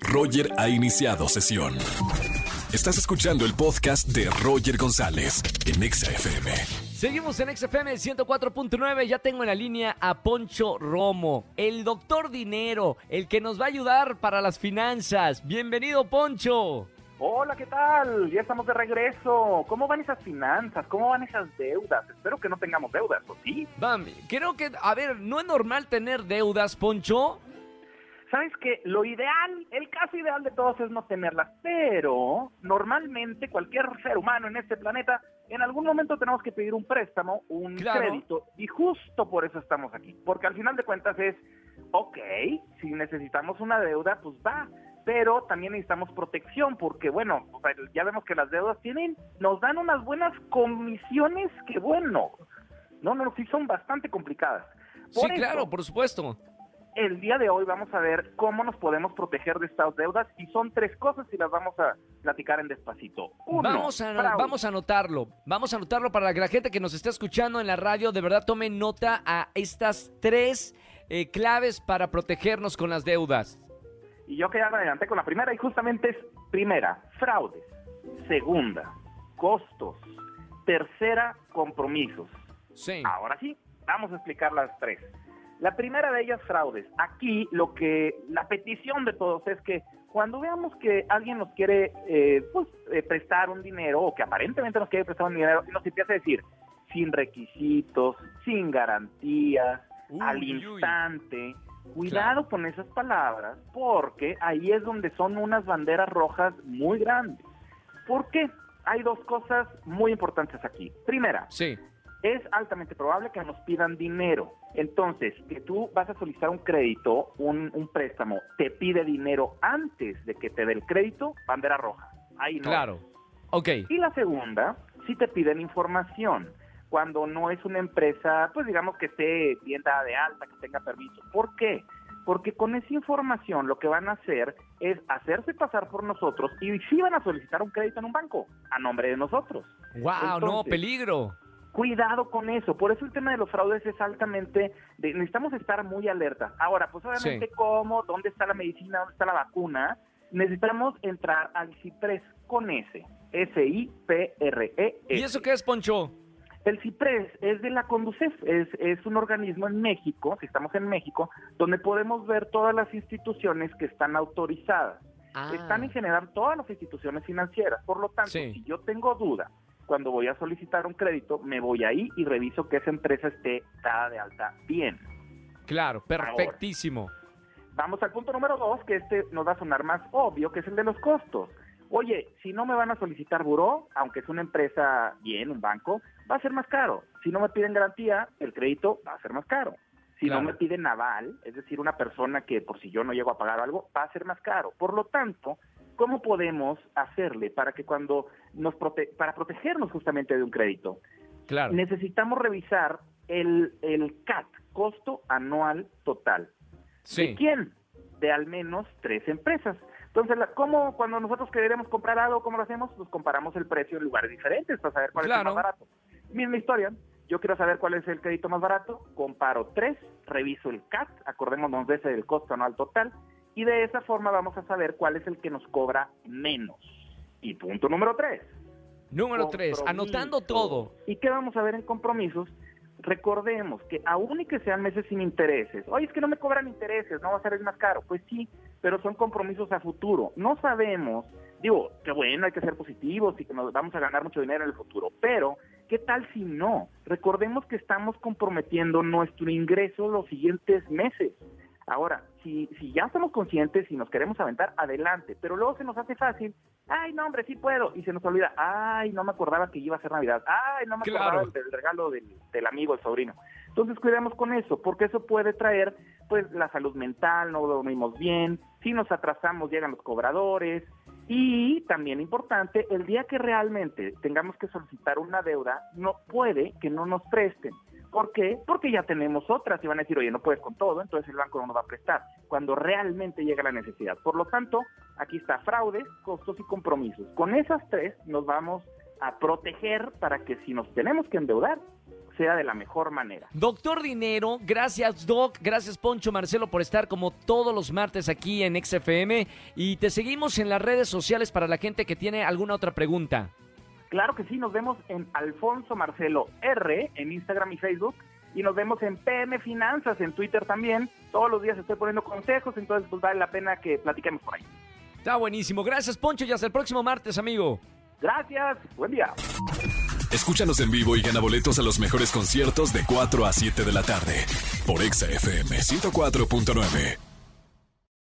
Roger ha iniciado sesión. Estás escuchando el podcast de Roger González en Exa FM. Seguimos en XFM 104.9. Ya tengo en la línea a Poncho Romo, el doctor dinero, el que nos va a ayudar para las finanzas. Bienvenido, Poncho. Hola, ¿qué tal? Ya estamos de regreso. ¿Cómo van esas finanzas? ¿Cómo van esas deudas? Espero que no tengamos deudas, ¿o sí? Bam, creo que, a ver, ¿no es normal tener deudas, Poncho? Sabes que lo ideal, el caso ideal de todos es no tenerlas, pero normalmente cualquier ser humano en este planeta, en algún momento tenemos que pedir un préstamo, un Claro. crédito, y justo por eso estamos aquí, porque al final de cuentas es, ok, si necesitamos una deuda, pues va, pero también necesitamos protección, porque bueno, ya vemos que las deudas tienen, nos dan unas buenas comisiones que bueno, no, no, sí son bastante complicadas. Sí, Por eso, claro, por supuesto. El día de hoy vamos a ver cómo nos podemos proteger de estas deudas y son tres cosas y las vamos a platicar en despacito. Uno, Vamos a, fraude. vamos a anotarlo. Vamos a anotarlo para que la gente que nos está escuchando en la radio de verdad tome nota a estas tres eh, claves para protegernos con las deudas. Y yo que ya me adelanté con la primera y justamente es primera, fraudes. Segunda, costos. Tercera, compromisos. Sí. Ahora sí, vamos a explicar las tres. La primera de ellas, fraudes. Aquí lo que, la petición de todos es que cuando veamos que alguien nos quiere eh, pues, eh, prestar un dinero o que aparentemente nos quiere prestar un dinero nos empieza a decir sin requisitos, sin garantías, Uy, al uy. instante, cuidado con esas palabras porque ahí es donde son unas banderas rojas muy grandes. ¿Por qué? Hay dos cosas muy importantes aquí. Primera, Sí. Es altamente probable que nos pidan dinero. Entonces, que tú vas a solicitar un crédito, un, un préstamo, te pide dinero antes de que te dé el crédito, bandera roja. Ahí no. Claro. Ok. Y la segunda, si te piden información, cuando no es una empresa, pues digamos que esté bien dada de alta, que tenga permiso. ¿Por qué? Porque con esa información lo que van a hacer es hacerse pasar por nosotros y sí van a solicitar un crédito en un banco a nombre de nosotros. Wow, no, peligro. Cuidado con eso. Por eso el tema de los fraudes es altamente. de- necesitamos estar muy alerta. Ahora, pues obviamente, Sí. ¿cómo? ¿Dónde está la medicina? ¿Dónde está la vacuna? Necesitamos entrar al CIPRES con S. S-I-P-R-E-S. ¿Y eso qué es, Poncho? El CIPRES es de la Conducef, es, es un organismo en México, si estamos en México, donde podemos ver todas las instituciones que están autorizadas. Ah, Están en general todas las instituciones financieras. Por lo tanto, Sí. si yo tengo duda, cuando voy a solicitar un crédito, me voy ahí y reviso que esa empresa esté dada de alta bien. Claro, perfectísimo. Vamos al punto número dos, que este nos va a sonar más obvio, que es el de los costos. Oye, si no me van a solicitar buró, aunque es una empresa bien, un banco, va a ser más caro. Si no me piden garantía, el crédito va a ser más caro. Si Claro. no me piden aval, es decir, una persona que por si yo no llego a pagar algo, va a ser más caro. Por lo tanto, ¿cómo podemos hacerle para que cuando nos prote para protegernos justamente de un crédito? Claro. Necesitamos revisar el, el CAT, costo anual total. ¿De quién? De al menos tres empresas. Entonces, ¿cómo cuando nosotros queremos comprar algo, cómo lo hacemos? Pues comparamos el precio en lugares diferentes para saber cuál es el más barato. Misma historia. Yo quiero saber cuál es el crédito más barato, comparo tres, reviso el CAT, acordémonos de ese del costo anual total, y de esa forma vamos a saber cuál es el que nos cobra menos. Y punto número tres. Número tres, anotando todo. ¿Y qué vamos a ver en compromisos? Recordemos que aún y que sean meses sin intereses, oye, es que no me cobran intereses, no va a ser el más caro. Pues sí, pero son compromisos a futuro. No sabemos, digo, que bueno, hay que ser positivos y que nos vamos a ganar mucho dinero en el futuro, pero ¿qué tal si no? Recordemos que estamos comprometiendo nuestro ingreso los siguientes meses. Ahora, si, si ya estamos conscientes y nos queremos aventar, adelante, pero luego se nos hace fácil, ay, no, hombre, sí puedo, y se nos olvida, ay, no me acordaba que iba a ser Navidad, ay, no me Claro. acordaba del, del regalo del, del amigo, el sobrino. Entonces, cuidemos con eso, porque eso puede traer, pues, la salud mental, no dormimos bien, si nos atrasamos, llegan los cobradores, y también importante, el día que realmente tengamos que solicitar una deuda, no puede que no nos presten. ¿Por qué? Porque ya tenemos otras y van a decir, oye, no puedes con todo, entonces el banco no nos va a prestar, cuando realmente llega la necesidad. Por lo tanto, aquí está fraudes, costos y compromisos. Con esas tres nos vamos a proteger para que si nos tenemos que endeudar, sea de la mejor manera. Doctor Dinero, gracias Doc, gracias Poncho Marcelo por estar como todos los martes aquí en XFM y te seguimos en las redes sociales para la gente que tiene alguna otra pregunta. Claro que sí, nos vemos en Alfonso Marcelo R en Instagram y Facebook y nos vemos en PM Finanzas en Twitter también. Todos los días estoy poniendo consejos, entonces pues vale la pena que platiquemos por ahí. Está buenísimo. Gracias Poncho y hasta el próximo martes, amigo. Gracias, buen día. Escúchanos en vivo y gana boletos a los mejores conciertos de 4 a 7 de la tarde por Exa FM 104.9.